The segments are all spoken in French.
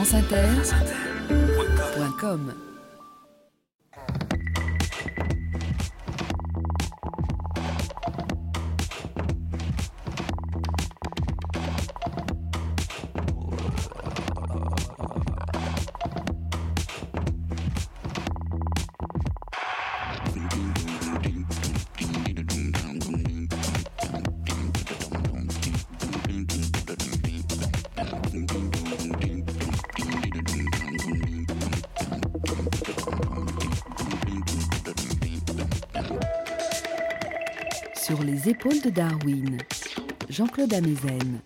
franceinter.com Sur Darwin, Jean-Claude Amezen.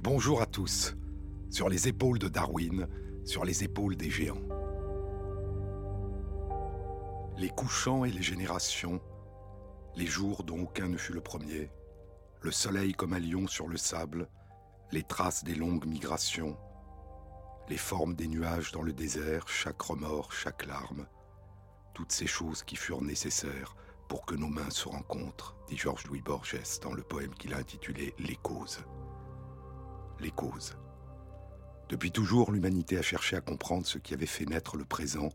Bonjour à tous. Sur les épaules de Darwin, sur les épaules des géants. Les couchants et les générations, les jours dont aucun ne fut le premier, le soleil comme un lion sur le sable, les traces des longues migrations, les formes des nuages dans le désert, chaque remords, chaque larme, toutes ces choses qui furent nécessaires pour que nos mains se rencontrent, dit Georges Louis Borges dans le poème qu'il a intitulé Les causes. Les causes. Depuis toujours, l'humanité a cherché à comprendre ce qui avait fait naître le présent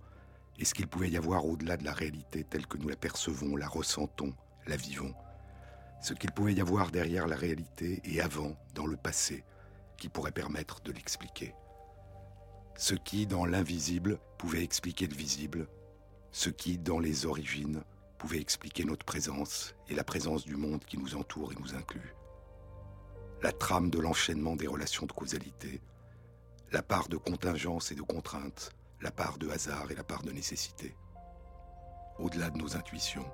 et ce qu'il pouvait y avoir au-delà de la réalité telle que nous la percevons, la ressentons, la vivons. Ce qu'il pouvait y avoir derrière la réalité et avant, dans le passé, qui pourrait permettre de l'expliquer. Ce qui, dans l'invisible, pouvait expliquer le visible, ce qui, dans les origines, pouvait expliquer notre présence et la présence du monde qui nous entoure et nous inclut. La trame de l'enchaînement des relations de causalité, la part de contingence et de contrainte, la part de hasard et la part de nécessité. Au-delà de nos intuitions,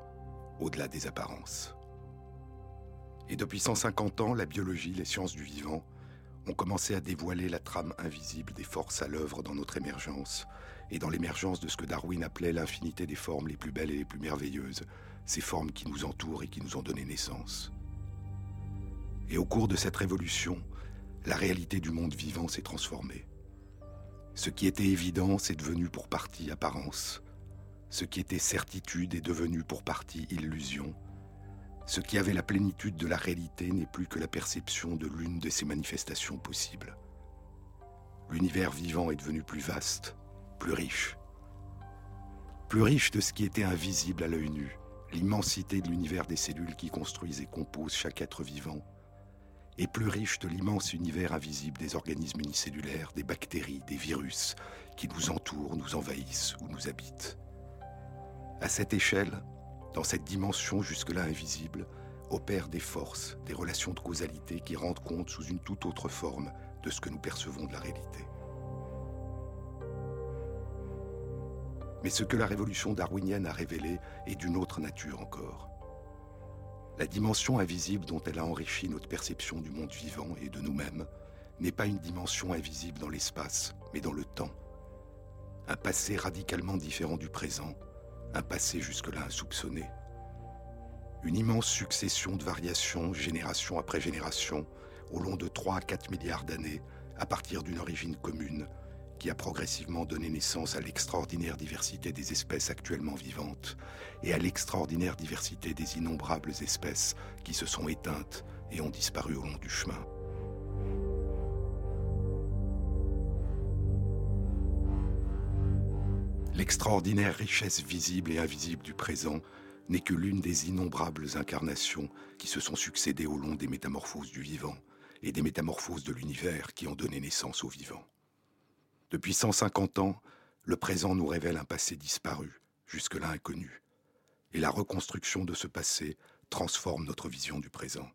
au-delà des apparences. Et depuis 150 ans, la biologie, les sciences du vivant ont commencé à dévoiler la trame invisible des forces à l'œuvre dans notre émergence et dans l'émergence de ce que Darwin appelait l'infinité des formes les plus belles et les plus merveilleuses, ces formes qui nous entourent et qui nous ont donné naissance. Et au cours de cette révolution, la réalité du monde vivant s'est transformée. Ce qui était évidence est devenu pour partie apparence. Ce qui était certitude est devenu pour partie illusion. Ce qui avait la plénitude de la réalité n'est plus que la perception de l'une de ces manifestations possibles. L'univers vivant est devenu plus vaste, plus riche. Plus riche de ce qui était invisible à l'œil nu, l'immensité de l'univers des cellules qui construisent et composent chaque être vivant, et plus riche de l'immense univers invisible des organismes unicellulaires, des bactéries, des virus qui nous entourent, nous envahissent ou nous habitent. À cette échelle, dans cette dimension jusque-là invisible, opèrent des forces, des relations de causalité qui rendent compte sous une toute autre forme de ce que nous percevons de la réalité. Mais ce que la révolution darwinienne a révélé est d'une autre nature encore. La dimension invisible dont elle a enrichi notre perception du monde vivant et de nous-mêmes n'est pas une dimension invisible dans l'espace, mais dans le temps. Un passé radicalement différent du présent, un passé jusque-là insoupçonné. Une immense succession de variations, génération après génération, au long de 3 à 4 milliards d'années, à partir d'une origine commune, qui a progressivement donné naissance à l'extraordinaire diversité des espèces actuellement vivantes et à l'extraordinaire diversité des innombrables espèces qui se sont éteintes et ont disparu au long du chemin. L'extraordinaire richesse visible et invisible du présent n'est que l'une des innombrables incarnations qui se sont succédées au long des métamorphoses du vivant et des métamorphoses de l'univers qui ont donné naissance au vivant. Depuis 150 ans, le présent nous révèle un passé disparu, jusque-là inconnu. Et la reconstruction de ce passé transforme notre vision du présent.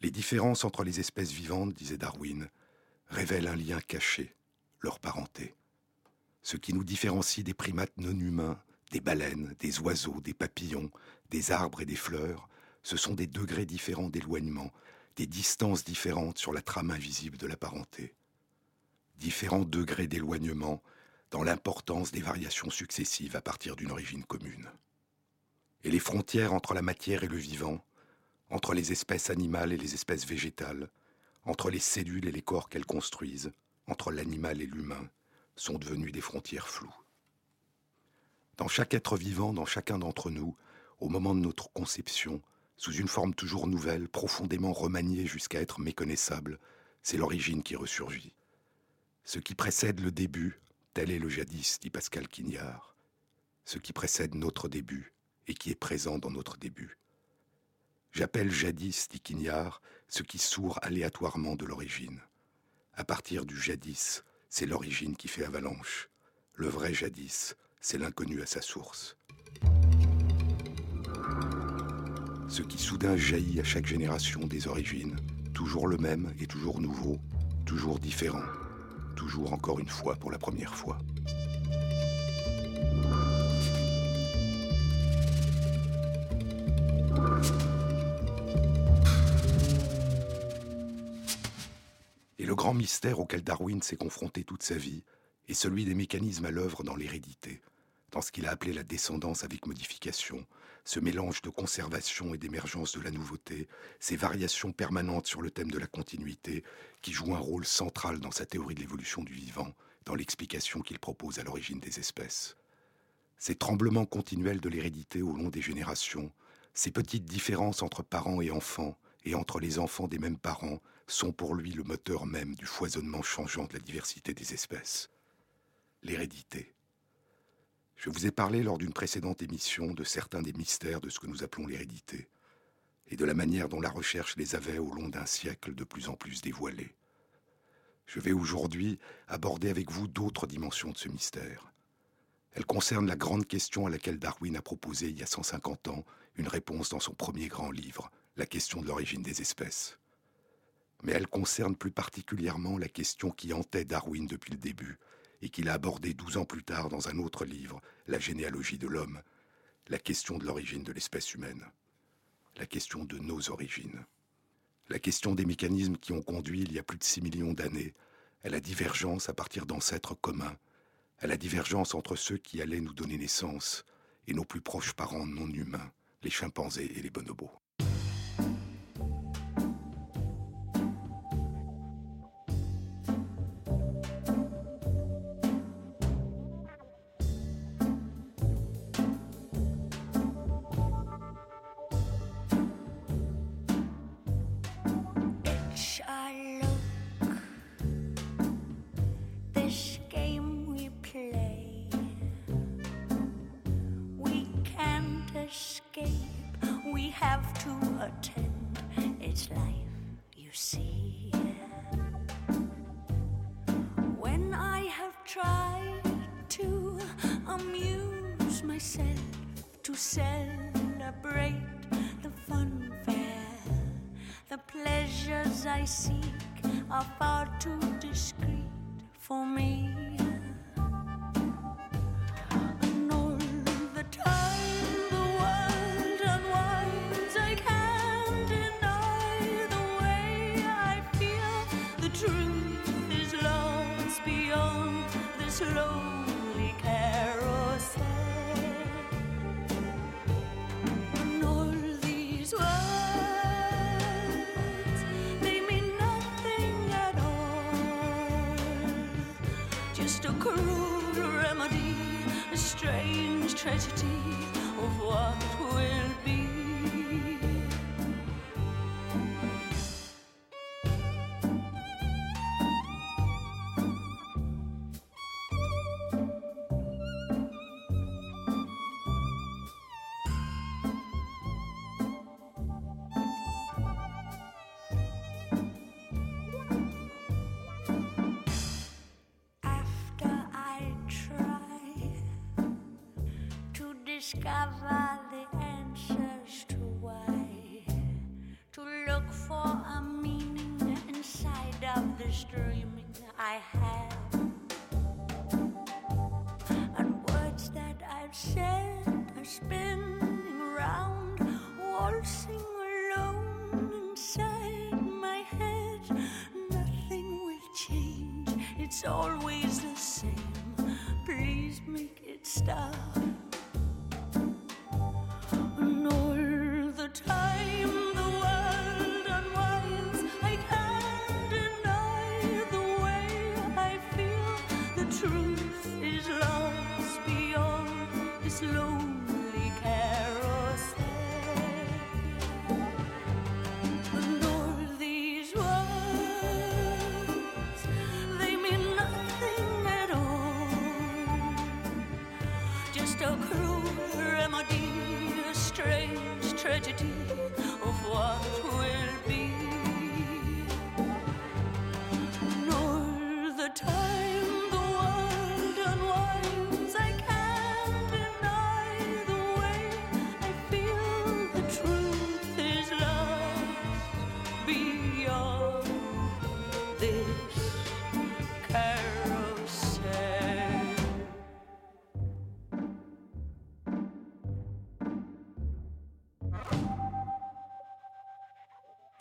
Les différences entre les espèces vivantes, disait Darwin, révèlent un lien caché, leur parenté. Ce qui nous différencie des primates non humains, des baleines, des oiseaux, des papillons, des arbres et des fleurs, ce sont des degrés différents d'éloignement, des distances différentes sur la trame invisible de la parenté différents degrés d'éloignement dans l'importance des variations successives à partir d'une origine commune. Et les frontières entre la matière et le vivant, entre les espèces animales et les espèces végétales, entre les cellules et les corps qu'elles construisent, entre l'animal et l'humain, sont devenues des frontières floues. Dans chaque être vivant, dans chacun d'entre nous, au moment de notre conception, sous une forme toujours nouvelle, profondément remaniée jusqu'à être méconnaissable, c'est l'origine qui ressurgit. Ce qui précède le début, tel est le jadis, dit Pascal Quignard. Ce qui précède notre début et qui est présent dans notre début. J'appelle jadis, dit Quignard, ce qui sourd aléatoirement de l'origine. À partir du jadis, c'est l'origine qui fait avalanche. Le vrai jadis, c'est l'inconnu à sa source. Ce qui soudain jaillit à chaque génération des origines, toujours le même et toujours nouveau, toujours différent, toujours encore une fois pour la première fois. Et le grand mystère auquel Darwin s'est confronté toute sa vie est celui des mécanismes à l'œuvre dans l'hérédité, dans ce qu'il a appelé la descendance avec modification, ce mélange de conservation et d'émergence de la nouveauté, ces variations permanentes sur le thème de la continuité, qui jouent un rôle central dans sa théorie de l'évolution du vivant, dans l'explication qu'il propose à l'origine des espèces. Ces tremblements continuels de l'hérédité au long des générations, ces petites différences entre parents et enfants, et entre les enfants des mêmes parents, sont pour lui le moteur même du foisonnement changeant de la diversité des espèces. L'hérédité. Je vous ai parlé lors d'une précédente émission de certains des mystères de ce que nous appelons l'hérédité, et de la manière dont la recherche les avait au long d'un siècle de plus en plus dévoilés. Je vais aujourd'hui aborder avec vous d'autres dimensions de ce mystère. Elles concernent la grande question à laquelle Darwin a proposé il y a 150 ans une réponse dans son premier grand livre, La question de l'origine des espèces mais elle concerne plus particulièrement la question qui hantait Darwin depuis le début et qu'il a abordée douze ans plus tard dans un autre livre, La généalogie de l'homme, la question de l'origine de l'espèce humaine, la question de nos origines, la question des mécanismes qui ont conduit il y a plus de six millions d'années à la divergence à partir d'ancêtres communs, à la divergence entre ceux qui allaient nous donner naissance et nos plus proches parents non humains, les chimpanzés et les bonobos. just a cruel remedy, a strange tragedy of what will be.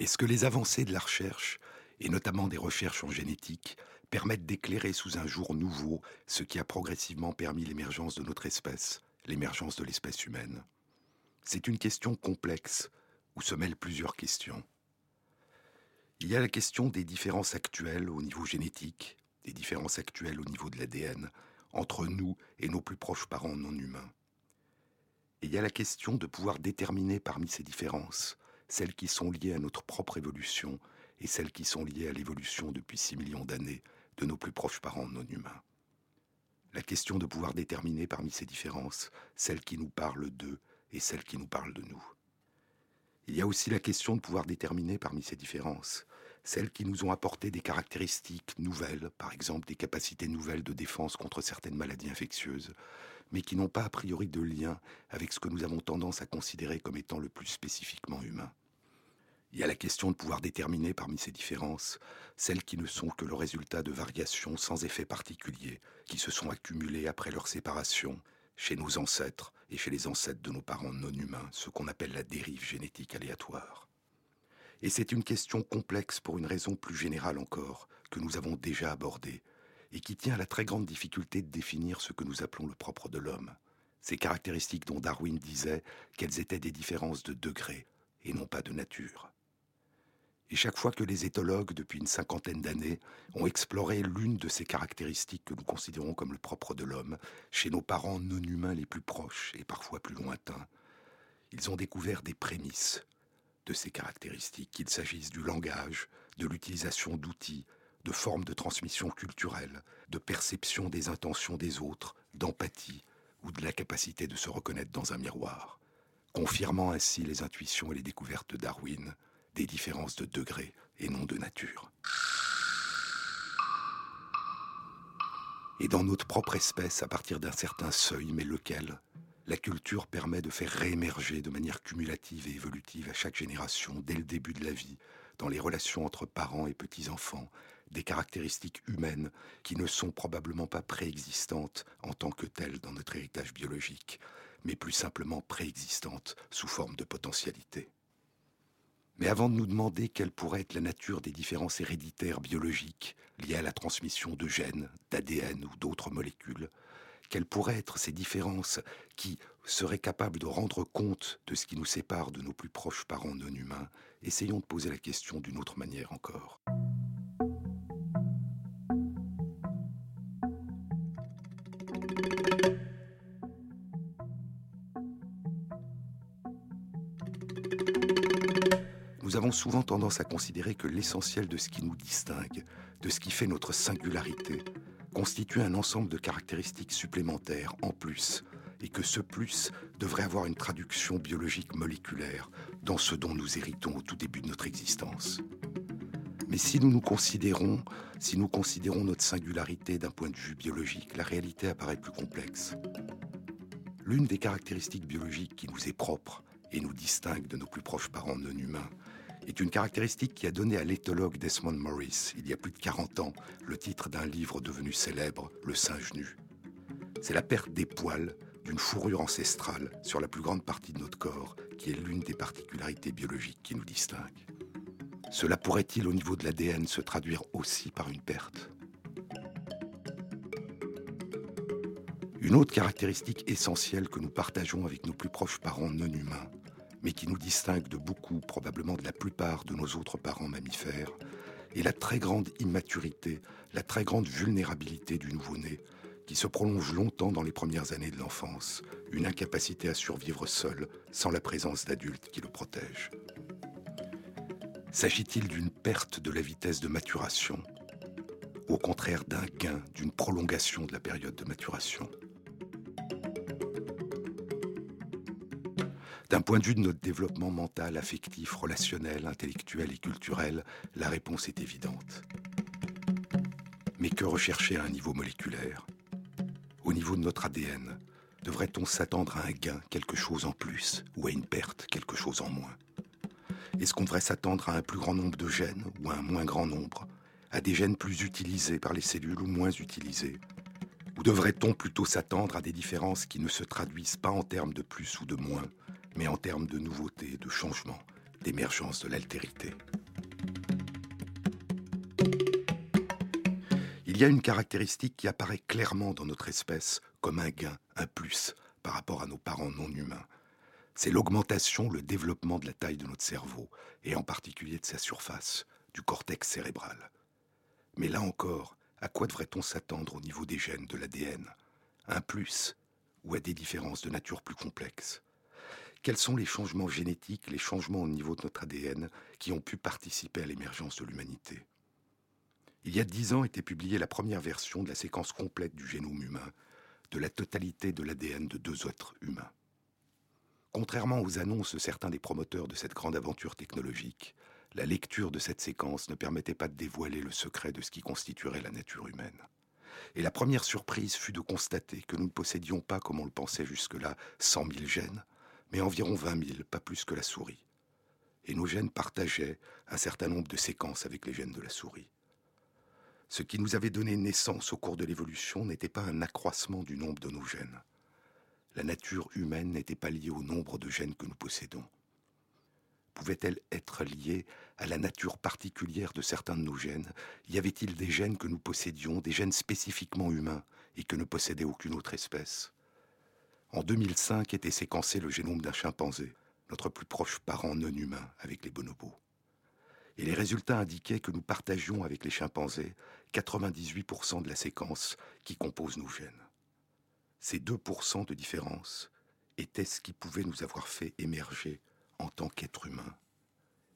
Est-ce que les avancées de la recherche, et notamment des recherches en génétique, permettent d'éclairer sous un jour nouveau ce qui a progressivement permis l'émergence de notre espèce, l'émergence de l'espèce humaine C'est une question complexe, où se mêlent plusieurs questions. Il y a la question des différences actuelles au niveau génétique, des différences actuelles au niveau de l'ADN, entre nous et nos plus proches parents non humains. Et il y a la question de pouvoir déterminer parmi ces différences celles qui sont liées à notre propre évolution et celles qui sont liées à l'évolution depuis six millions d'années de nos plus proches parents non humains. La question de pouvoir déterminer parmi ces différences celles qui nous parlent d'eux et celles qui nous parlent de nous. Il y a aussi la question de pouvoir déterminer parmi ces différences celles qui nous ont apporté des caractéristiques nouvelles, par exemple des capacités nouvelles de défense contre certaines maladies infectieuses, mais qui n'ont pas a priori de lien avec ce que nous avons tendance à considérer comme étant le plus spécifiquement humain. Il y a la question de pouvoir déterminer parmi ces différences celles qui ne sont que le résultat de variations sans effet particulier, qui se sont accumulées après leur séparation, chez nos ancêtres et chez les ancêtres de nos parents non humains, ce qu'on appelle la dérive génétique aléatoire. Et c'est une question complexe pour une raison plus générale encore, que nous avons déjà abordée, et qui tient à la très grande difficulté de définir ce que nous appelons le propre de l'homme. Ces caractéristiques dont Darwin disait qu'elles étaient des différences de degré et non pas de nature. Et chaque fois que les éthologues, depuis une cinquantaine d'années, ont exploré l'une de ces caractéristiques que nous considérons comme le propre de l'homme, chez nos parents non humains les plus proches et parfois plus lointains, ils ont découvert des prémices de ces caractéristiques, qu'il s'agisse du langage, de l'utilisation d'outils, de formes de transmission culturelle, de perception des intentions des autres, d'empathie ou de la capacité de se reconnaître dans un miroir, confirmant ainsi les intuitions et les découvertes de Darwin des différences de degré et non de nature. Et dans notre propre espèce, à partir d'un certain seuil, mais lequel la culture permet de faire réémerger de manière cumulative et évolutive à chaque génération, dès le début de la vie, dans les relations entre parents et petits-enfants, des caractéristiques humaines qui ne sont probablement pas préexistantes en tant que telles dans notre héritage biologique, mais plus simplement préexistantes sous forme de potentialité. Mais avant de nous demander quelle pourrait être la nature des différences héréditaires biologiques liées à la transmission de gènes, d'ADN ou d'autres molécules, quelles pourraient être ces différences qui seraient capables de rendre compte de ce qui nous sépare de nos plus proches parents non humains, essayons de poser la question d'une autre manière encore. Nous avons souvent tendance à considérer que l'essentiel de ce qui nous distingue, de ce qui fait notre singularité, constitue un ensemble de caractéristiques supplémentaires en plus, et que ce plus devrait avoir une traduction biologique moléculaire dans ce dont nous héritons au tout début de notre existence. Mais si nous nous considérons, si nous considérons notre singularité d'un point de vue biologique, la réalité apparaît plus complexe. L'une des caractéristiques biologiques qui nous est propre et nous distingue de nos plus proches parents non humains est une caractéristique qui a donné à l'éthologue Desmond Morris, il y a plus de 40 ans, le titre d'un livre devenu célèbre, Le singe nu. C'est la perte des poils d'une fourrure ancestrale sur la plus grande partie de notre corps, qui est l'une des particularités biologiques qui nous distinguent. Cela pourrait-il au niveau de l'ADN se traduire aussi par une perte? Une autre caractéristique essentielle que nous partageons avec nos plus proches parents non humains mais qui nous distingue de beaucoup, probablement de la plupart de nos autres parents mammifères, est la très grande immaturité, la très grande vulnérabilité du nouveau-né, qui se prolonge longtemps dans les premières années de l'enfance, une incapacité à survivre seul, sans la présence d'adultes qui le protègent. S'agit-il d'une perte de la vitesse de maturation Au contraire d'un gain, d'une prolongation de la période de maturation? D'un point de vue de notre développement mental, affectif, relationnel, intellectuel et culturel, la réponse est évidente. Mais que rechercher à un niveau moléculaire? Au niveau de notre ADN, devrait-on s'attendre à un gain, quelque chose en plus, ou à une perte, quelque chose en moins? Est-ce qu'on devrait s'attendre à un plus grand nombre de gènes ou à un moins grand nombre À des gènes plus utilisés par les cellules ou moins utilisés? Ou devrait-on plutôt s'attendre à des différences qui ne se traduisent pas en termes de plus ou de moins, mais en termes de nouveautés, de changements, d'émergence de l'altérité. Il y a une caractéristique qui apparaît clairement dans notre espèce comme un gain, un plus par rapport à nos parents non humains. C'est l'augmentation, le développement de la taille de notre cerveau, et en particulier de sa surface, du cortex cérébral. Mais là encore, à quoi devrait-on s'attendre au niveau des gènes de l'ADN Un plus ou à des différences de nature plus complexes? Quels sont les changements génétiques, les changements au niveau de notre ADN qui ont pu participer à l'émergence de l'humanité? Il y a dix ans était publiée la première version de la séquence complète du génome humain, de la totalité de l'ADN de deux autres humains. Contrairement aux annonces de certains des promoteurs de cette grande aventure technologique, la lecture de cette séquence ne permettait pas de dévoiler le secret de ce qui constituerait la nature humaine. Et la première surprise fut de constater que nous ne possédions pas, comme on le pensait jusque-là, cent mille gènes, mais environ vingt mille, pas plus que la souris. Et nos gènes partageaient un certain nombre de séquences avec les gènes de la souris. Ce qui nous avait donné naissance au cours de l'évolution n'était pas un accroissement du nombre de nos gènes. La nature humaine n'était pas liée au nombre de gènes que nous possédons. Pouvait-elle être liée à la nature particulière de certains de nos gènes? Y avait-il des gènes que nous possédions, des gènes spécifiquement humains et que ne possédait aucune autre espèce? En 2005 était séquencé le génome d'un chimpanzé, notre plus proche parent non humain avec les bonobos. Et les résultats indiquaient que nous partagions avec les chimpanzés 98% de la séquence qui compose nos gènes. Ces 2% de différence étaient ce qui pouvait nous avoir fait émerger en tant qu'être humain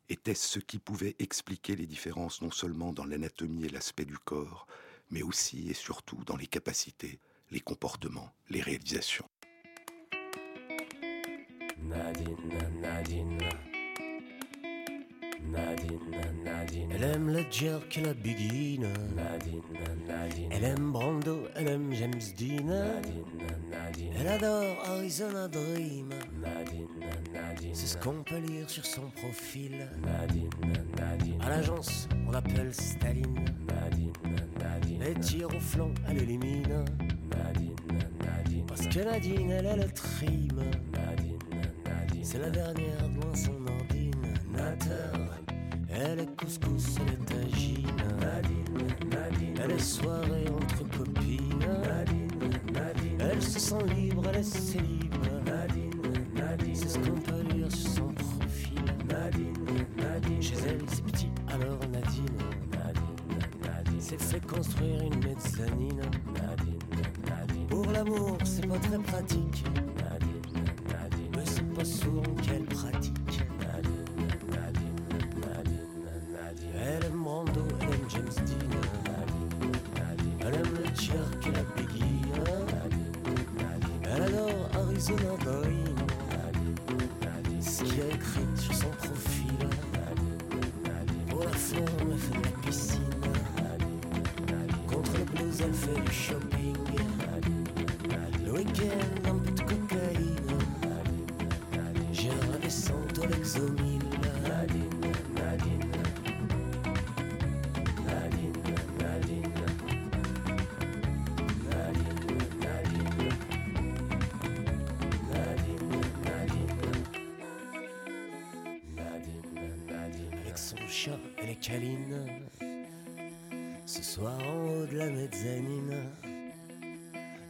Était-ce ce qui pouvait expliquer les différences non seulement dans l'anatomie et l'aspect du corps, mais aussi et surtout dans les capacités, les comportements, les réalisations Nadine, Nadine. Nadine, Nadine. Elle aime le jerk et la biguine. Nadine, Nadine. Elle aime Brando, elle aime James Dean. Nadine, Nadine. Elle adore Arizona Dream. Nadine, Nadine. C'est ce qu'on peut lire sur son profil. Nadine, Nadine. À l'agence, on l'appelle Staline. Nadine, Nadine. Les tirs au flanc, elle élimine. Nadine, Nadine. Parce que Nadine, elle est le trim. Nadine, Nadine. C'est la dernière devant son ordinateur. Elle est couscous, elle est tagine. Nadine, Nadine. Elle est soirée entre copines. Nadine, Nadine. Elle se sent libre, elle est célib. Nadine, Nadine. C'est ce qu'on peut lire sur son profil. Nadine, Nadine. Chez elle, c'est petit, alors Nadine. Nadine, Nadine. S'est fait construire une mezzanine. Nadine, Nadine. Pour l'amour, c'est pas très pratique. Nadine, Nadine. Mais c'est pas souvent qu'elle pratique. Nadine, Nadine, Nadine, Nadine. Elle aime Brando, elle aime James Dean. Nadine, Nadine. Elle aime le jerk et la biggie. Nadine, Nadine. Elle adore Arizona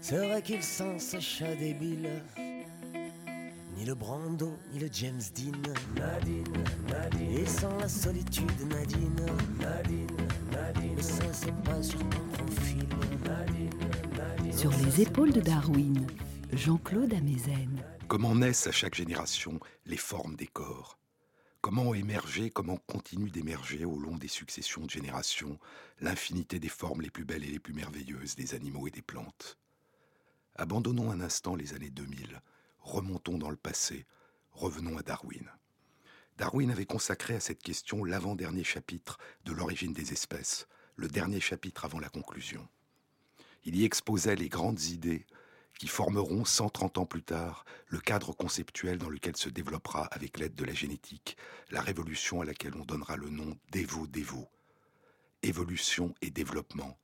C'est vrai qu'il sent ce chat débile. Ni le Brando, ni le James Dean. Nadine, Nadine. Et sans la solitude, Nadine. Nadine, Nadine. Mais ça, c'est pas sur ton profil. Nadine, Nadine. Sur les épaules de Darwin, Jean-Claude Amezen. Comment naissent à chaque génération les formes des corps? Comment ont émergé, comment continuent d'émerger au long des successions de générations l'infinité des formes les plus belles et les plus merveilleuses des animaux et des plantes? Abandonnons un instant les années 2000, remontons dans le passé, revenons à Darwin. Darwin avait consacré à cette question l'avant-dernier chapitre de l'origine des espèces, le dernier chapitre avant la conclusion. Il y exposait les grandes idées qui formeront 130 ans plus tard le cadre conceptuel dans lequel se développera, avec l'aide de la génétique, la révolution à laquelle on donnera le nom d'Evo-Devo. Évolution et développement,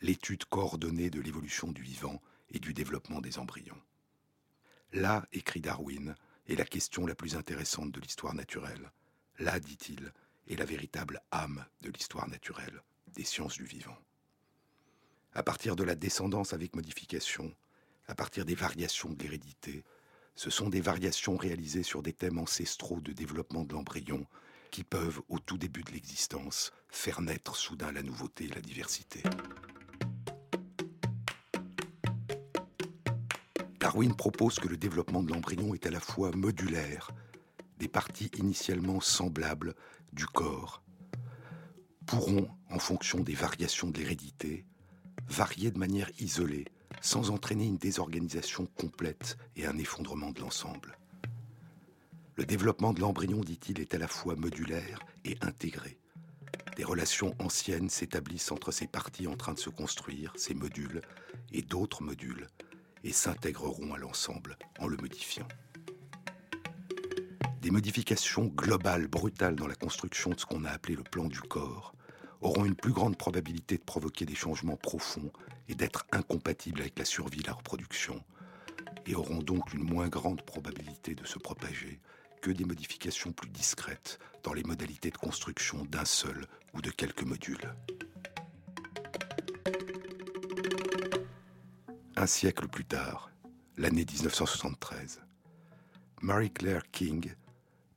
l'étude coordonnée de l'évolution du vivant et du développement des embryons. Là, écrit Darwin, est la question la plus intéressante de l'histoire naturelle. là, dit-il, est la véritable âme de l'histoire naturelle, des sciences du vivant. À partir de la descendance avec modification, à partir des variations de l'hérédité, ce sont des variations réalisées sur des thèmes ancestraux de développement de l'embryon qui peuvent, au tout début de l'existence, faire naître soudain la nouveauté et la diversité. Darwin propose que le développement de l'embryon est à la fois modulaire, des parties initialement semblables du corps pourront, en fonction des variations de l'hérédité, varier de manière isolée, sans entraîner une désorganisation complète et un effondrement de l'ensemble. Le développement de l'embryon, dit-il, est à la fois modulaire et intégré. Des relations anciennes s'établissent entre ces parties en train de se construire, ces modules, et d'autres modules, et s'intégreront à l'ensemble en le modifiant. Des modifications globales, brutales dans la construction de ce qu'on a appelé le plan du corps, auront une plus grande probabilité de provoquer des changements profonds et d'être incompatibles avec la survie et la reproduction, et auront donc une moins grande probabilité de se propager que des modifications plus discrètes dans les modalités de construction d'un seul ou de quelques modules. Un siècle plus tard, l'année 1973, Mary Claire King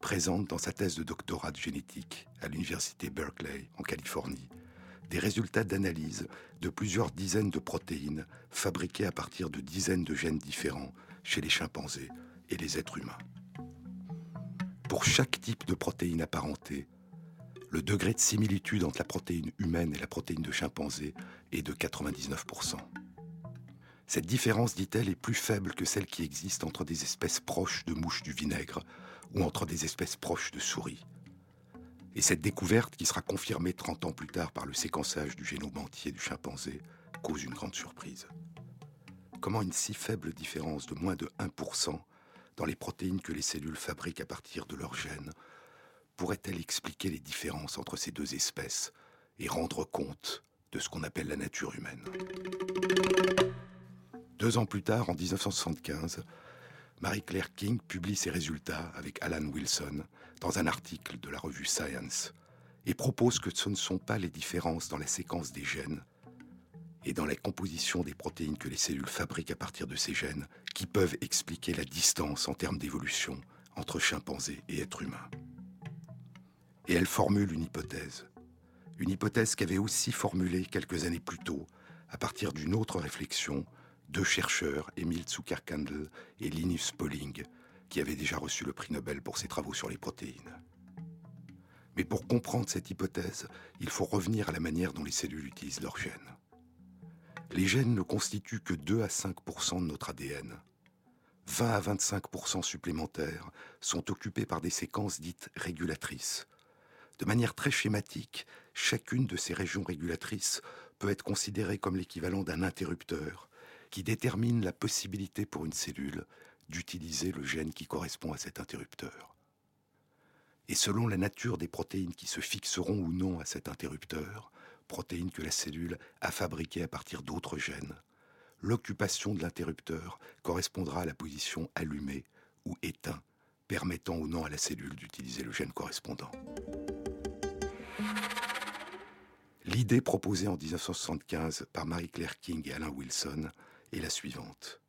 présente dans sa thèse de doctorat de génétique à l'université Berkeley en Californie des résultats d'analyse de plusieurs dizaines de protéines fabriquées à partir de dizaines de gènes différents chez les chimpanzés et les êtres humains. Pour chaque type de protéine apparentée, le degré de similitude entre la protéine humaine et la protéine de chimpanzé est de 99%. Cette différence, dit-elle, est plus faible que celle qui existe entre des espèces proches de mouches du vinaigre ou entre des espèces proches de souris. Et cette découverte, qui sera confirmée 30 ans plus tard par le séquençage du génome entier du chimpanzé, cause une grande surprise. Comment une si faible différence de moins de 1% dans les protéines que les cellules fabriquent à partir de leurs gènes pourrait-elle expliquer les différences entre ces deux espèces et rendre compte de ce qu'on appelle la nature humaine? Deux ans plus tard, en 1975, Marie-Claire King publie ses résultats avec Alan Wilson dans un article de la revue Science et propose que ce ne sont pas les différences dans la séquence des gènes et dans la composition des protéines que les cellules fabriquent à partir de ces gènes qui peuvent expliquer la distance en termes d'évolution entre chimpanzés et êtres humains. Et elle formule une hypothèse, une hypothèse qu'avait aussi formulée quelques années plus tôt à partir d'une autre réflexion deux chercheurs, Emile Zuckerkandl et Linus Pauling, qui avaient déjà reçu le prix Nobel pour ses travaux sur les protéines. Mais pour comprendre cette hypothèse, il faut revenir à la manière dont les cellules utilisent leurs gènes. Les gènes ne constituent que 2 à 5% de notre ADN. 20 à 25% supplémentaires sont occupés par des séquences dites régulatrices. De manière très schématique, chacune de ces régions régulatrices peut être considérée comme l'équivalent d'un interrupteur qui détermine la possibilité pour une cellule d'utiliser le gène qui correspond à cet interrupteur. Et selon la nature des protéines qui se fixeront ou non à cet interrupteur, protéines que la cellule a fabriquées à partir d'autres gènes, l'occupation de l'interrupteur correspondra à la position allumée ou éteint, permettant ou non à la cellule d'utiliser le gène correspondant. L'idée proposée en 1975 par Marie-Claire King et Alain Wilson est la suivante.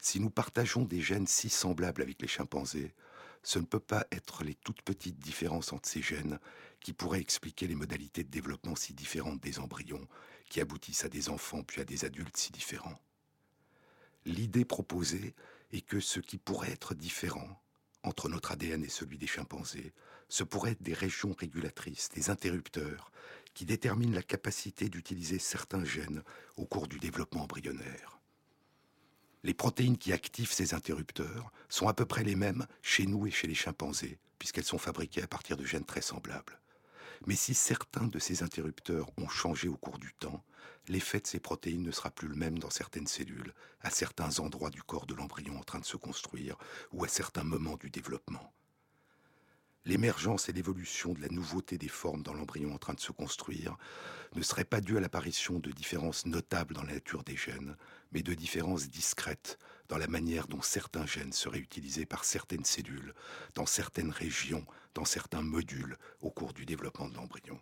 Si nous partageons des gènes si semblables avec les chimpanzés, ce ne peut pas être les toutes petites différences entre ces gènes qui pourraient expliquer les modalités de développement si différentes des embryons, qui aboutissent à des enfants puis à des adultes si différents. L'idée proposée est que ce qui pourrait être différent entre notre ADN et celui des chimpanzés, ce pourrait être des régions régulatrices, des interrupteurs, qui déterminent la capacité d'utiliser certains gènes au cours du développement embryonnaire. Les protéines qui activent ces interrupteurs sont à peu près les mêmes chez nous et chez les chimpanzés, puisqu'elles sont fabriquées à partir de gènes très semblables. Mais si certains de ces interrupteurs ont changé au cours du temps, l'effet de ces protéines ne sera plus le même dans certaines cellules, à certains endroits du corps de l'embryon en train de se construire, ou à certains moments du développement. L'émergence et l'évolution de la nouveauté des formes dans l'embryon en train de se construire ne serait pas due à l'apparition de différences notables dans la nature des gènes, mais de différences discrètes dans la manière dont certains gènes seraient utilisés par certaines cellules, dans certaines régions, dans certains modules au cours du développement de l'embryon.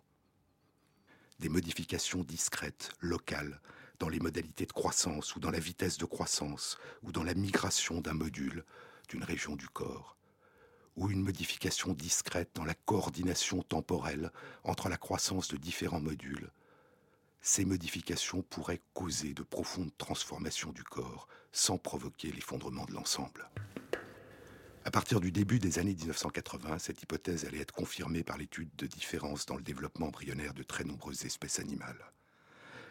Des modifications discrètes, locales, dans les modalités de croissance ou dans la vitesse de croissance ou dans la migration d'un module, d'une région du corps ou une modification discrète dans la coordination temporelle entre la croissance de différents modules. Ces modifications pourraient causer de profondes transformations du corps sans provoquer l'effondrement de l'ensemble. À partir du début des années 1980, cette hypothèse allait être confirmée par l'étude de différences dans le développement embryonnaire de très nombreuses espèces animales.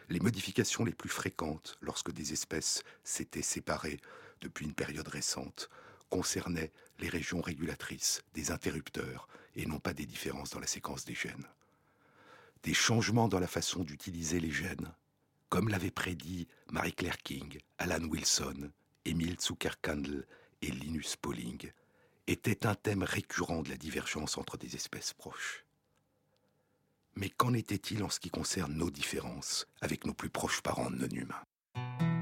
Les modifications les plus fréquentes lorsque des espèces s'étaient séparées depuis une période récente concernaient les régions régulatrices, des interrupteurs, et non pas des différences dans la séquence des gènes. Des changements dans la façon d'utiliser les gènes, comme l'avaient prédit Marie-Claire King, Alan Wilson, Emile Zuckerkandl et Linus Pauling, étaient un thème récurrent de la divergence entre des espèces proches. Mais qu'en était-il en ce qui concerne nos différences avec nos plus proches parents non humains?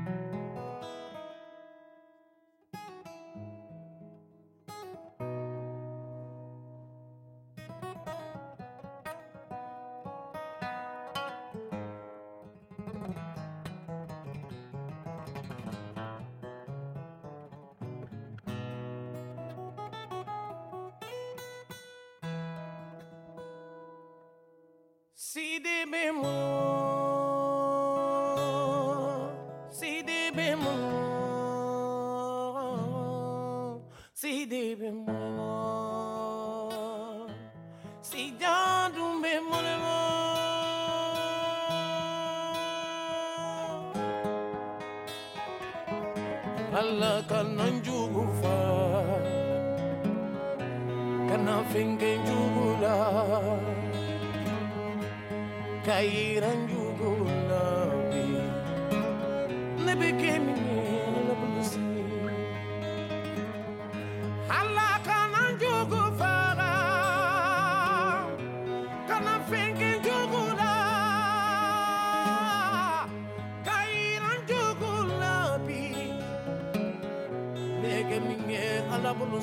Yalla kana njugu fa kana finke njugula. Kairan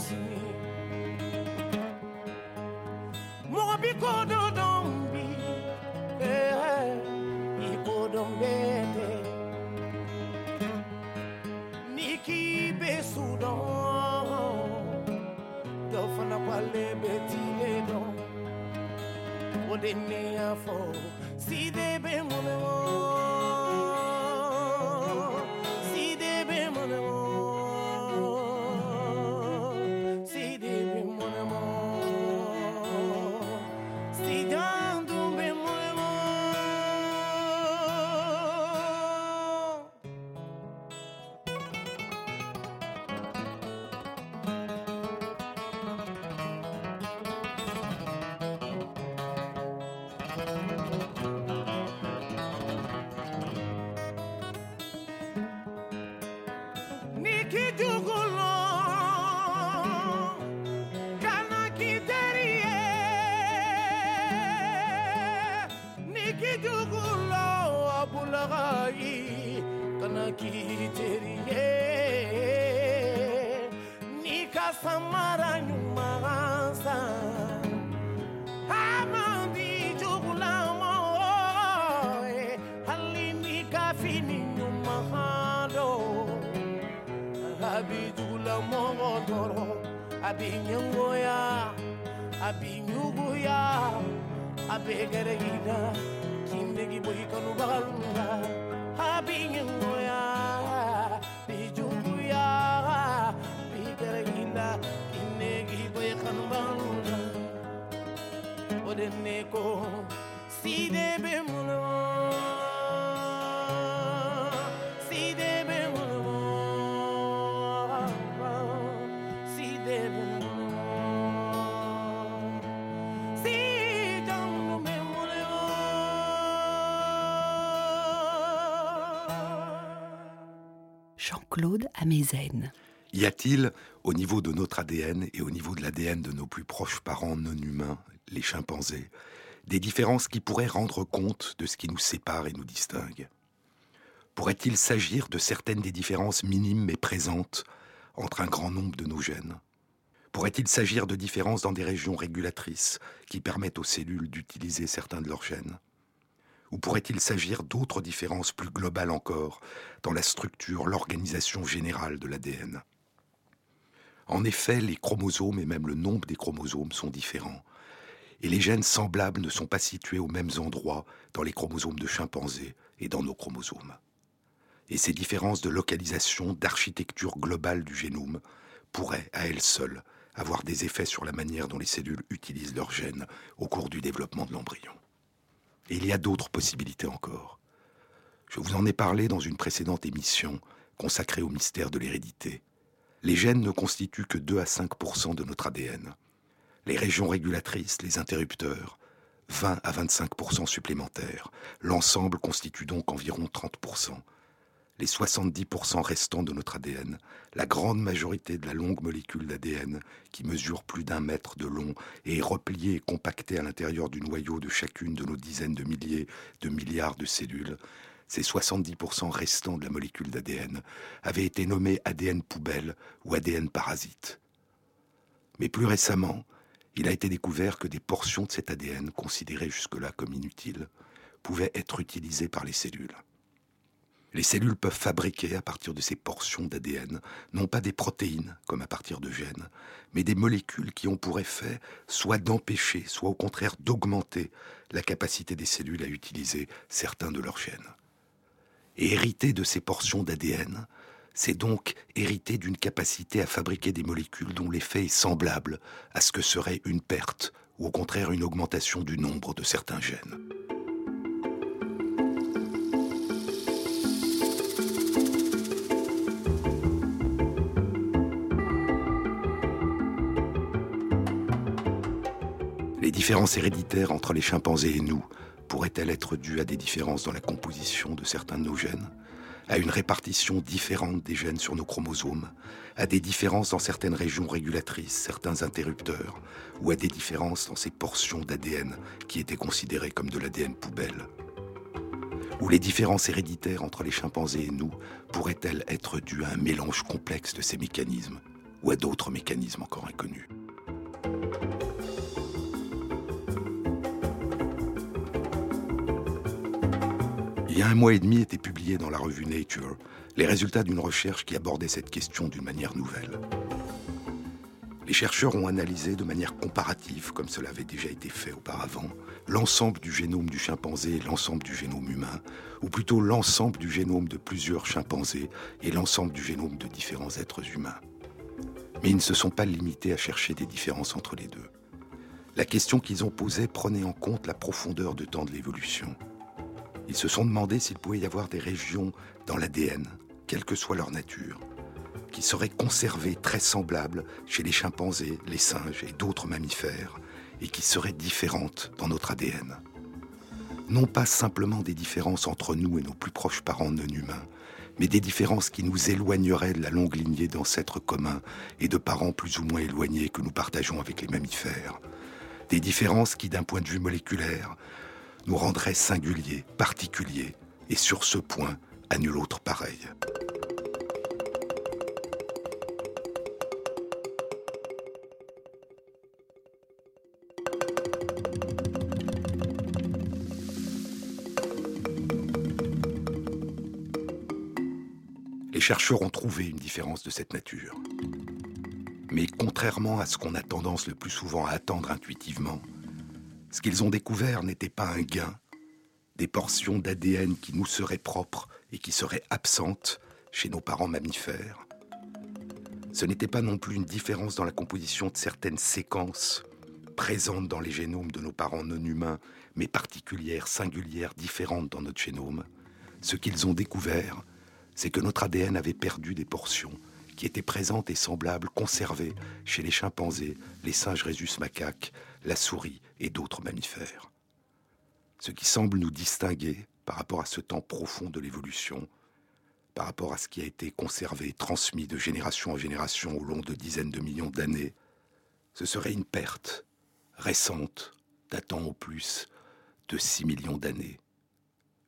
thousand. pegarina Jean-Claude Amezen. Y a-t-il, au niveau de notre ADN et au niveau de l'ADN de nos plus proches parents non humains, les chimpanzés, des différences qui pourraient rendre compte de ce qui nous sépare et nous distingue? Pourrait-il s'agir de certaines des différences minimes mais présentes entre un grand nombre de nos gènes? Pourrait-il s'agir de différences dans des régions régulatrices qui permettent aux cellules d'utiliser certains de leurs gènes? Ou pourrait-il s'agir d'autres différences plus globales encore dans la structure, l'organisation générale de l'ADN En effet, les chromosomes et même le nombre des chromosomes sont différents. Et les gènes semblables ne sont pas situés aux mêmes endroits dans les chromosomes de chimpanzés et dans nos chromosomes. Et ces différences de localisation, d'architecture globale du génome pourraient, à elles seules, avoir des effets sur la manière dont les cellules utilisent leurs gènes au cours du développement de l'embryon. Et il y a d'autres possibilités encore. Je vous en ai parlé dans une précédente émission consacrée au mystère de l'hérédité. Les gènes ne constituent que 2 à 5% de notre ADN. Les régions régulatrices, les interrupteurs, 20 à 25% supplémentaires. L'ensemble constitue donc environ 30 les 70% restants de notre ADN, la grande majorité de la longue molécule d'ADN qui mesure plus d'un mètre de long et est repliée et compactée à l'intérieur du noyau de chacune de nos dizaines de milliers de milliards de cellules, ces 70% restants de la molécule d'ADN avaient été nommés ADN poubelle ou ADN parasite. Mais plus récemment, il a été découvert que des portions de cet ADN, considérées jusque-là comme inutiles, pouvaient être utilisées par les cellules. Les cellules peuvent fabriquer à partir de ces portions d'ADN, non pas des protéines comme à partir de gènes, mais des molécules qui ont pour effet soit d'empêcher, soit au contraire d'augmenter la capacité des cellules à utiliser certains de leurs gènes. Et hériter de ces portions d'ADN, c'est donc hériter d'une capacité à fabriquer des molécules dont l'effet est semblable à ce que serait une perte ou au contraire une augmentation du nombre de certains gènes. Les différences héréditaires entre les chimpanzés et nous pourraient-elles être dues à des différences dans la composition de certains de nos gènes, à une répartition différente des gènes sur nos chromosomes, à des différences dans certaines régions régulatrices, certains interrupteurs, ou à des différences dans ces portions d'ADN qui étaient considérées comme de l'ADN poubelle? Ou les différences héréditaires entre les chimpanzés et nous pourraient-elles être dues à un mélange complexe de ces mécanismes, ou à d'autres mécanismes encore inconnus? Y a un mois et demi étaient publiés dans la revue Nature les résultats d'une recherche qui abordait cette question d'une manière nouvelle. Les chercheurs ont analysé de manière comparative, comme cela avait déjà été fait auparavant, l'ensemble du génome du chimpanzé et l'ensemble du génome humain, ou plutôt l'ensemble du génome de plusieurs chimpanzés et l'ensemble du génome de différents êtres humains. Mais ils ne se sont pas limités à chercher des différences entre les deux. La question qu'ils ont posée prenait en compte la profondeur de temps de l'évolution ils se sont demandé s'il pouvait y avoir des régions dans l'ADN, quelle que soit leur nature, qui seraient conservées très semblables chez les chimpanzés, les singes et d'autres mammifères, et qui seraient différentes dans notre ADN. Non pas simplement des différences entre nous et nos plus proches parents non humains, mais des différences qui nous éloigneraient de la longue lignée d'ancêtres communs et de parents plus ou moins éloignés que nous partageons avec les mammifères. Des différences qui, d'un point de vue moléculaire, nous rendrait singuliers, particuliers, et sur ce point, à nul autre pareil. Les chercheurs ont trouvé une différence de cette nature. Mais contrairement à ce qu'on a tendance le plus souvent à attendre intuitivement, ce qu'ils ont découvert n'était pas un gain, des portions d'ADN qui nous seraient propres et qui seraient absentes chez nos parents mammifères. Ce n'était pas non plus une différence dans la composition de certaines séquences présentes dans les génomes de nos parents non humains, mais particulières, singulières, différentes dans notre génome. Ce qu'ils ont découvert, c'est que notre ADN avait perdu des portions qui étaient présentes et semblables, conservées chez les chimpanzés, les singes rhésus macaques, la souris et d'autres mammifères. Ce qui semble nous distinguer par rapport à ce temps profond de l'évolution, par rapport à ce qui a été conservé, transmis de génération en génération au long de dizaines de millions d'années, ce serait une perte récente, datant au plus de 6 millions d'années.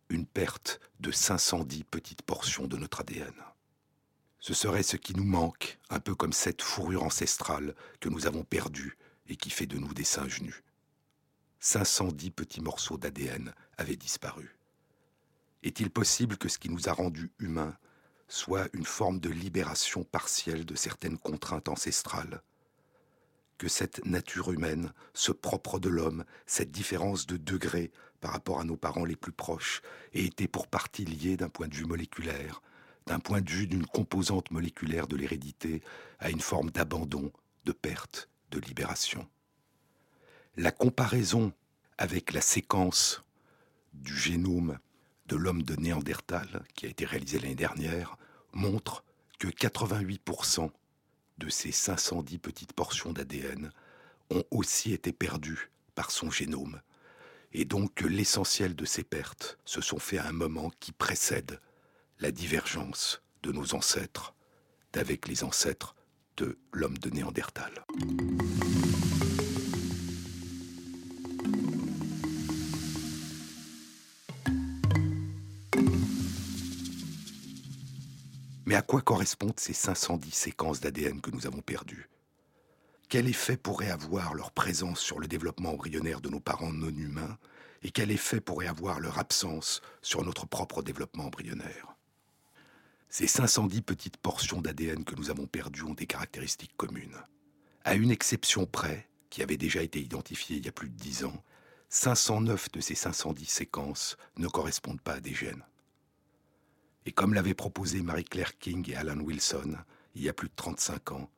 Une perte de 510 petites portions de notre ADN. Ce serait ce qui nous manque, un peu comme cette fourrure ancestrale que nous avons perdue et qui fait de nous des singes nus. 510 petits morceaux d'ADN avaient disparu. Est-il possible que ce qui nous a rendus humains soit une forme de libération partielle de certaines contraintes ancestrales? Que cette nature humaine, ce propre de l'homme, cette différence de degré par rapport à nos parents les plus proches, ait été pour partie liée d'un point de vue moléculaire, d'un point de vue d'une composante moléculaire de l'hérédité, à une forme d'abandon, de perte, de libération? La comparaison avec la séquence du génome de l'homme de Néandertal, qui a été réalisé l'année dernière, montre que 88% de ces 510 petites portions d'ADN ont aussi été perdues par son génome. Et donc que l'essentiel de ces pertes se sont faits à un moment qui précède la divergence de nos ancêtres d'avec les ancêtres de l'homme de Néandertal. Mais à quoi correspondent ces 510 séquences d'ADN que nous avons perdues? Quel effet pourrait avoir leur présence sur le développement embryonnaire de nos parents non humains et quel effet pourrait avoir leur absence sur notre propre développement embryonnaire? Ces 510 petites portions d'ADN que nous avons perdues ont des caractéristiques communes. À une exception près, qui avait déjà été identifiée il y a plus de 10 ans, 509 de ces 510 séquences ne correspondent pas à des gènes. Et comme l'avaient proposé Marie-Claire King et Alan Wilson il y a plus de 35 ans,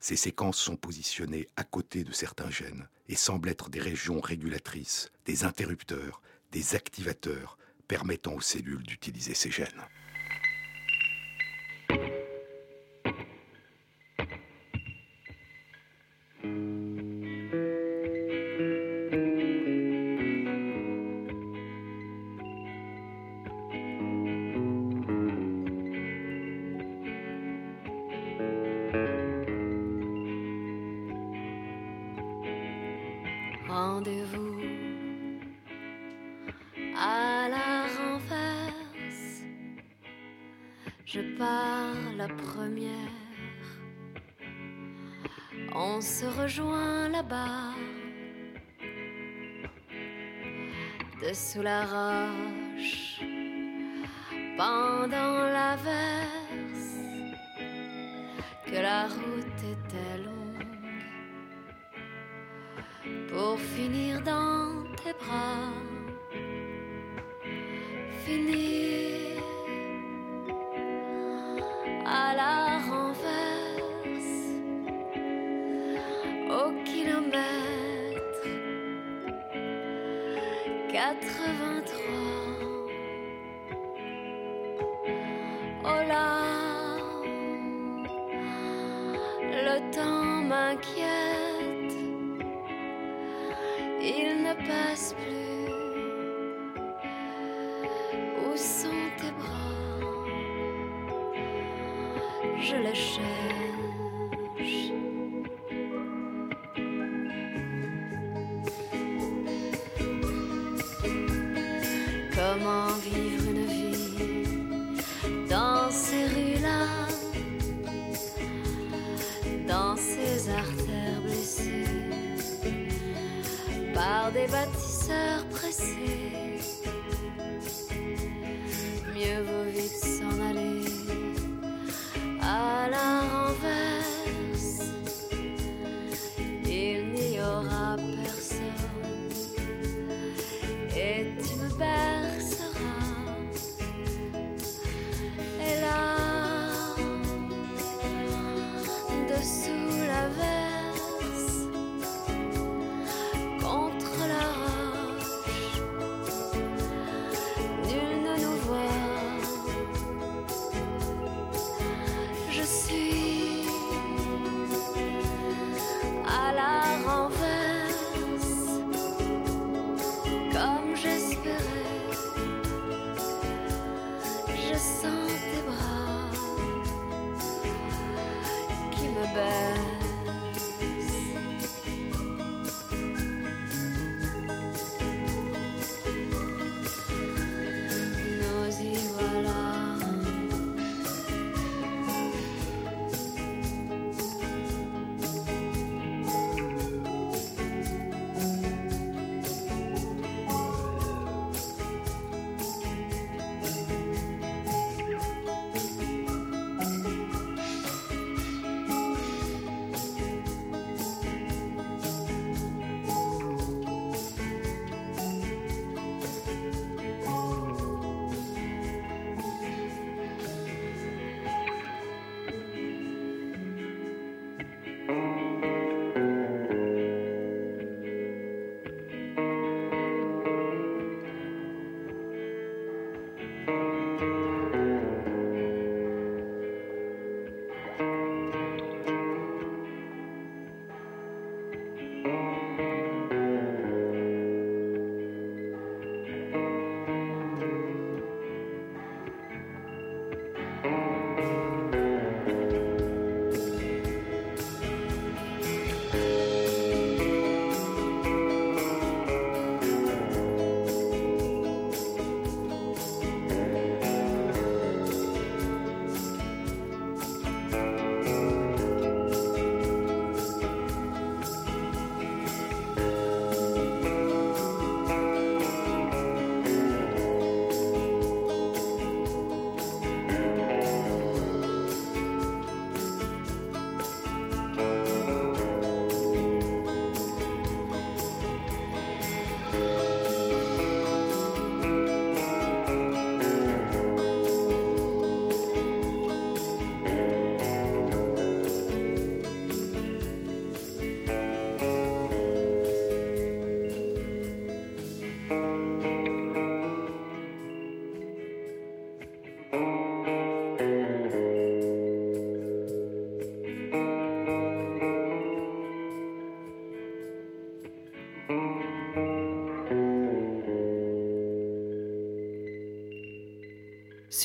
ces séquences sont positionnées à côté de certains gènes et semblent être des régions régulatrices, des interrupteurs, des activateurs permettant aux cellules d'utiliser ces gènes. Comment vivre une vie dans ces rues-là, dans ces artères blessées par des bâtisseurs pressés. Mieux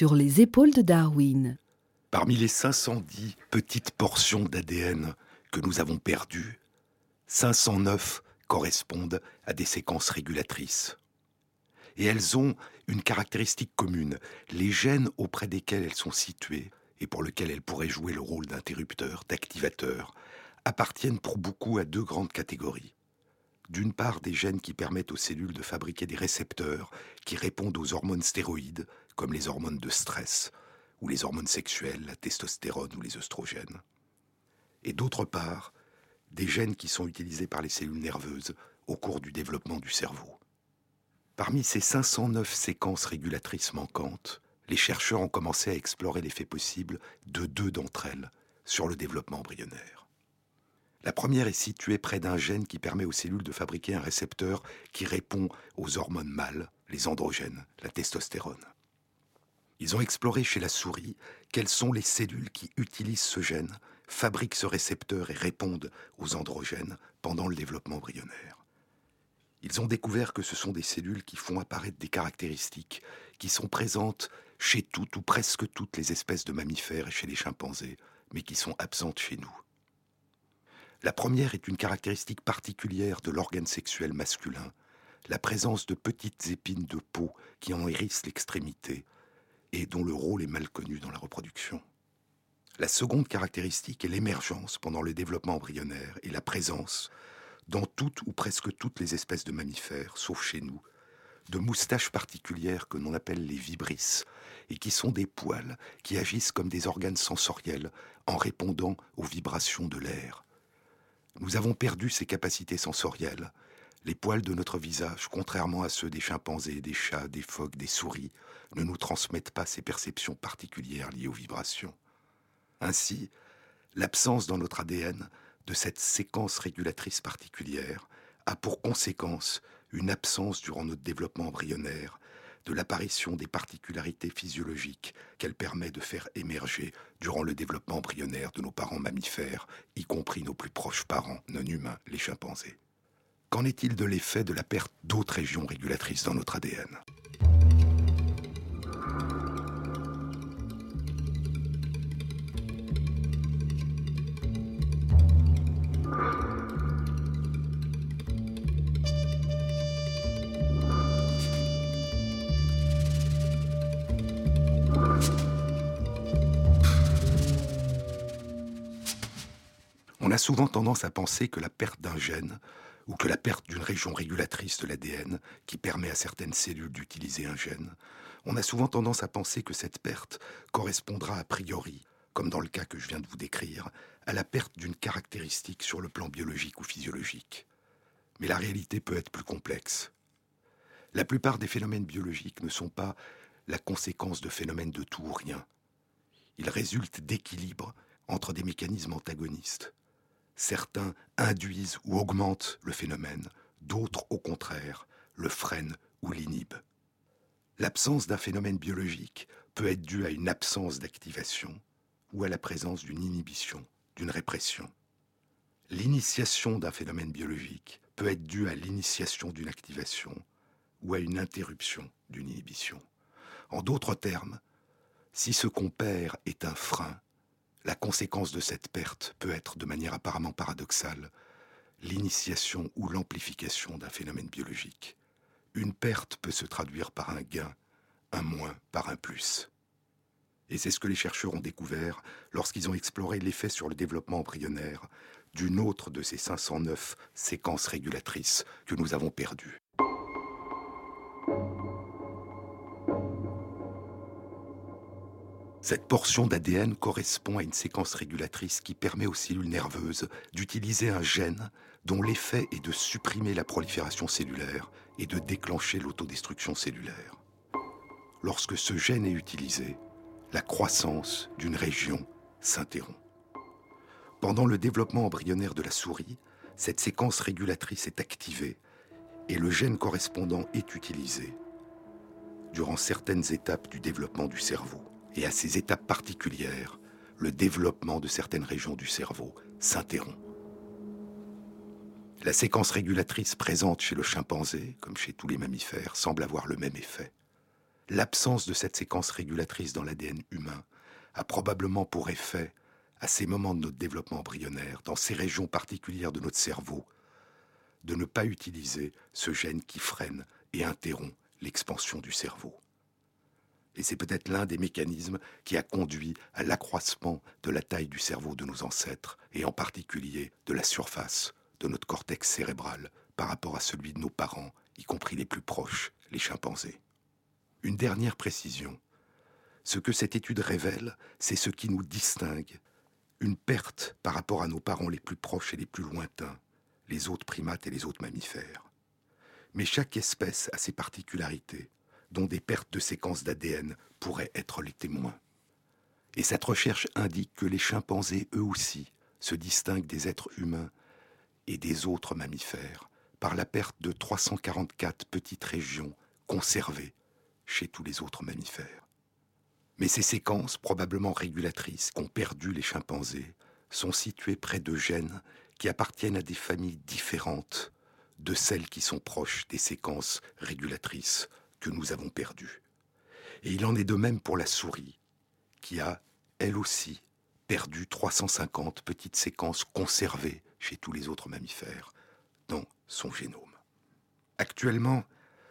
sur les épaules de Darwin. Parmi les 510 petites portions d'ADN que nous avons perdues, 509 correspondent à des séquences régulatrices. Et elles ont une caractéristique commune. Les gènes auprès desquels elles sont situées et pour lesquels elles pourraient jouer le rôle d'interrupteur, d'activateur, appartiennent pour beaucoup à deux grandes catégories. D'une part, des gènes qui permettent aux cellules de fabriquer des récepteurs qui répondent aux hormones stéroïdes, comme les hormones de stress, ou les hormones sexuelles, la testostérone ou les œstrogènes. Et d'autre part, des gènes qui sont utilisés par les cellules nerveuses au cours du développement du cerveau. Parmi ces 509 séquences régulatrices manquantes, les chercheurs ont commencé à explorer l'effet possible de deux d'entre elles sur le développement embryonnaire. La première est située près d'un gène qui permet aux cellules de fabriquer un récepteur qui répond aux hormones mâles, les androgènes, la testostérone. Ils ont exploré chez la souris quelles sont les cellules qui utilisent ce gène, fabriquent ce récepteur et répondent aux androgènes pendant le développement embryonnaire. Ils ont découvert que ce sont des cellules qui font apparaître des caractéristiques qui sont présentes chez toutes ou presque toutes les espèces de mammifères et chez les chimpanzés, mais qui sont absentes chez nous. La première est une caractéristique particulière de l'organe sexuel masculin, la présence de petites épines de peau qui en hérissent l'extrémité et dont le rôle est mal connu dans la reproduction. La seconde caractéristique est l'émergence pendant le développement embryonnaire et la présence, dans toutes ou presque toutes les espèces de mammifères, sauf chez nous, de moustaches particulières que l'on appelle les vibrisses, et qui sont des poils qui agissent comme des organes sensoriels en répondant aux vibrations de l'air. Nous avons perdu ces capacités sensorielles. Les poils de notre visage, contrairement à ceux des chimpanzés, des chats, des phoques, des souris, ne nous transmettent pas ces perceptions particulières liées aux vibrations. Ainsi, l'absence dans notre ADN de cette séquence régulatrice particulière a pour conséquence une absence durant notre développement embryonnaire de l'apparition des particularités physiologiques qu'elle permet de faire émerger durant le développement embryonnaire de nos parents mammifères, y compris nos plus proches parents non humains, les chimpanzés. Qu'en est-il de l'effet de la perte d'autres régions régulatrices dans notre ADN On a souvent tendance à penser que la perte d'un gène ou que la perte d'une région régulatrice de l'ADN qui permet à certaines cellules d'utiliser un gène, on a souvent tendance à penser que cette perte correspondra a priori, comme dans le cas que je viens de vous décrire, à la perte d'une caractéristique sur le plan biologique ou physiologique. Mais la réalité peut être plus complexe. La plupart des phénomènes biologiques ne sont pas la conséquence de phénomènes de tout ou rien. Ils résultent d'équilibres entre des mécanismes antagonistes. Certains induisent ou augmentent le phénomène, d'autres, au contraire, le freinent ou l'inhibent. L'absence d'un phénomène biologique peut être due à une absence d'activation ou à la présence d'une inhibition, d'une répression. L'initiation d'un phénomène biologique peut être due à l'initiation d'une activation ou à une interruption d'une inhibition. En d'autres termes, si ce qu'on perd est un frein, la conséquence de cette perte peut être, de manière apparemment paradoxale, l'initiation ou l'amplification d'un phénomène biologique. Une perte peut se traduire par un gain, un moins par un plus. Et c'est ce que les chercheurs ont découvert lorsqu'ils ont exploré l'effet sur le développement embryonnaire d'une autre de ces 509 séquences régulatrices que nous avons perdues. Cette portion d'ADN correspond à une séquence régulatrice qui permet aux cellules nerveuses d'utiliser un gène dont l'effet est de supprimer la prolifération cellulaire et de déclencher l'autodestruction cellulaire. Lorsque ce gène est utilisé, la croissance d'une région s'interrompt. Pendant le développement embryonnaire de la souris, cette séquence régulatrice est activée et le gène correspondant est utilisé durant certaines étapes du développement du cerveau. Et à ces étapes particulières, le développement de certaines régions du cerveau s'interrompt. La séquence régulatrice présente chez le chimpanzé, comme chez tous les mammifères, semble avoir le même effet. L'absence de cette séquence régulatrice dans l'ADN humain a probablement pour effet, à ces moments de notre développement embryonnaire, dans ces régions particulières de notre cerveau, de ne pas utiliser ce gène qui freine et interrompt l'expansion du cerveau. Et c'est peut-être l'un des mécanismes qui a conduit à l'accroissement de la taille du cerveau de nos ancêtres, et en particulier de la surface de notre cortex cérébral par rapport à celui de nos parents, y compris les plus proches, les chimpanzés. Une dernière précision. Ce que cette étude révèle, c'est ce qui nous distingue. Une perte par rapport à nos parents les plus proches et les plus lointains, les autres primates et les autres mammifères. Mais chaque espèce a ses particularités, dont des pertes de séquences d'ADN pourraient être les témoins. Et cette recherche indique que les chimpanzés, eux aussi, se distinguent des êtres humains et des autres mammifères par la perte de 344 petites régions conservées chez tous les autres mammifères. Mais ces séquences, probablement régulatrices, qu'ont perdues les chimpanzés, sont situées près de gènes qui appartiennent à des familles différentes de celles qui sont proches des séquences régulatrices que nous avons perdues. Et il en est de même pour la souris, qui a, elle aussi, perdu 350 petites séquences conservées chez tous les autres mammifères dans son génome. Actuellement,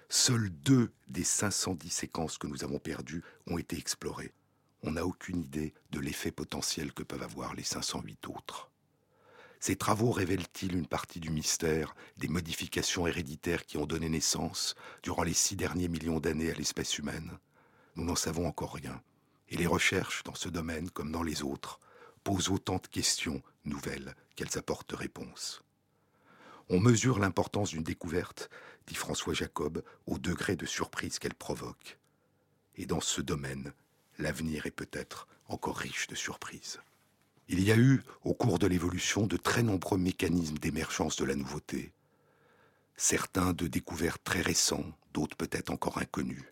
seules deux des 510 séquences que nous avons perdues ont été explorées. On n'a aucune idée de l'effet potentiel que peuvent avoir les 508 autres. Ces travaux révèlent-ils une partie du mystère des modifications héréditaires qui ont donné naissance, durant les six derniers millions d'années, à l'espèce humaine? Nous n'en savons encore rien. Et les recherches, dans ce domaine comme dans les autres, posent autant de questions nouvelles qu'elles apportent de réponses. On mesure l'importance d'une découverte, dit François Jacob, au degré de surprise qu'elle provoque. Et dans ce domaine, l'avenir est peut-être encore riche de surprises. Il y a eu, au cours de l'évolution, de très nombreux mécanismes d'émergence de la nouveauté. Certains de découvertes très récents, d'autres peut-être encore inconnus.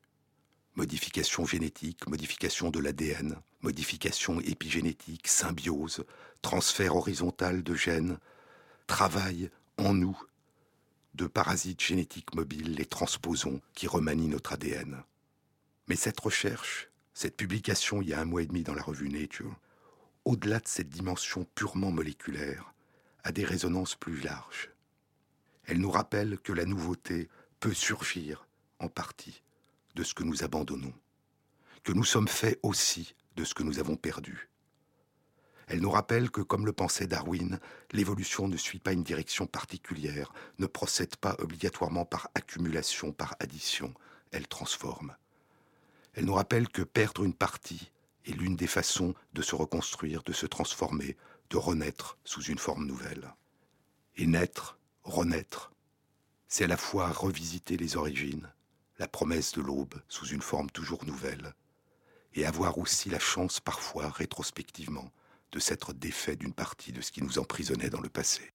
Modification génétique, modification de l'ADN, modification épigénétique, symbiose, transfert horizontal de gènes, travail en nous de parasites génétiques mobiles, les transposons qui remanient notre ADN. Mais cette recherche, cette publication il y a un mois et demi dans la revue Nature, au-delà de cette dimension purement moléculaire, a des résonances plus larges. Elle nous rappelle que la nouveauté peut surgir en partie de ce que nous abandonnons, que nous sommes faits aussi de ce que nous avons perdu. Elle nous rappelle que, comme le pensait Darwin, l'évolution ne suit pas une direction particulière, ne procède pas obligatoirement par accumulation, par addition, elle transforme. Elle nous rappelle que perdre une partie est l'une des façons de se reconstruire, de se transformer, de renaître sous une forme nouvelle. Et naître, renaître, c'est à la fois revisiter les origines, la promesse de l'aube sous une forme toujours nouvelle, et avoir aussi la chance parfois, rétrospectivement, de s'être défait d'une partie de ce qui nous emprisonnait dans le passé.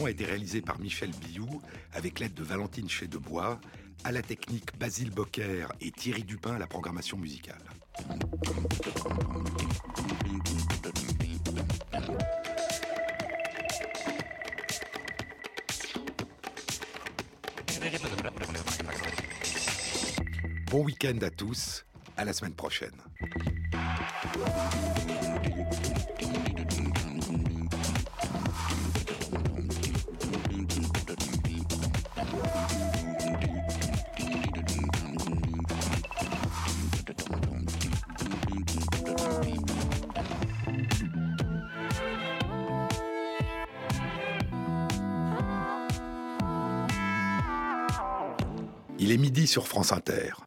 A été réalisée par Michel Biou avec l'aide de Valentine Chédebois, à la technique Basile Bocquer et Thierry Dupin à la programmation musicale. Bon week-end à tous, à la semaine prochaine. Sur France Inter.